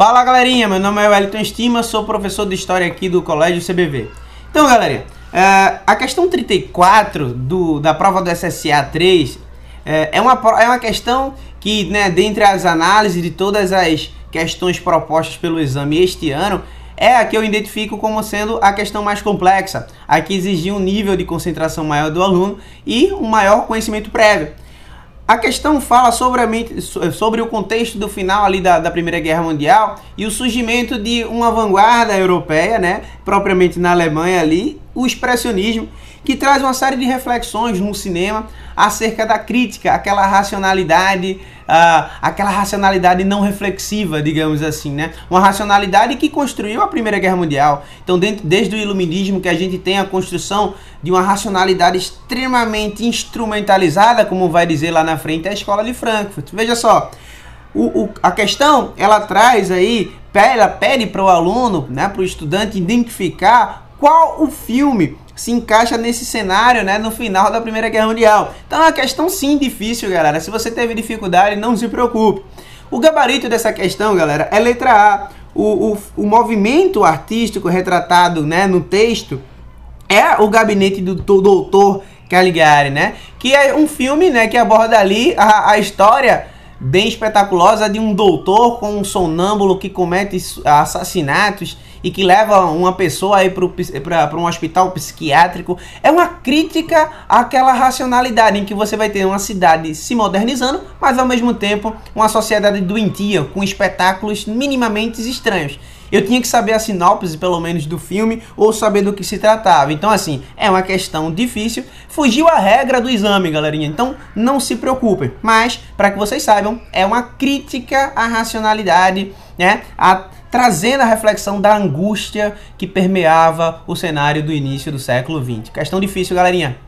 Fala galerinha, meu nome é Wellington Estima, sou professor de História aqui do Colégio CBV. Então galerinha, é, a questão 34 do, da prova do SSA 3 é, é, uma, é uma questão que, né, dentre as análises de todas as questões propostas pelo exame este ano, é a que eu identifico como sendo a questão mais complexa, a que exigia um nível de concentração maior do aluno e um maior conhecimento prévio. A questão fala sobre, a, sobre o contexto do final ali da, da, Primeira Guerra Mundial e o surgimento de uma vanguarda europeia, né, propriamente na Alemanha ali, o expressionismo, que traz uma série de reflexões no cinema acerca da crítica, aquela racionalidade, uh, aquela racionalidade não reflexiva, digamos assim, né? Uma racionalidade que construiu a Primeira Guerra Mundial. Então, dentro, desde o Iluminismo, que a gente tem a construção de uma racionalidade extremamente instrumentalizada, como vai dizer lá na frente a Escola de Frankfurt. Veja só, o, o, a questão ela traz aí, ela pede para o aluno, né, para o estudante identificar qual o filme se encaixa nesse cenário, né, no final da Primeira Guerra Mundial. Então é uma questão sim difícil, galera. Se você teve dificuldade, não se preocupe. O gabarito dessa questão, galera, é letra A. O, o, o movimento artístico retratado né, no texto é o gabinete do, do doutor Caligari, né? Que é um filme né, que aborda ali a, a história bem espetaculosa de um doutor com um sonâmbulo que comete assassinatos e que leva uma pessoa aí para um hospital psiquiátrico. É uma crítica àquela racionalidade em que você vai ter uma cidade se modernizando, mas ao mesmo tempo uma sociedade doentia, com espetáculos minimamente estranhos eu tinha que saber a sinopse, pelo menos, do filme ou saber do que se tratava. Então, assim, é uma questão difícil. Fugiu a regra do exame, galerinha. Então, não se preocupem. Mas, para que vocês saibam, é uma crítica à racionalidade, né? A, trazendo a reflexão da angústia que permeava o cenário do início do século XX. Questão difícil, galerinha.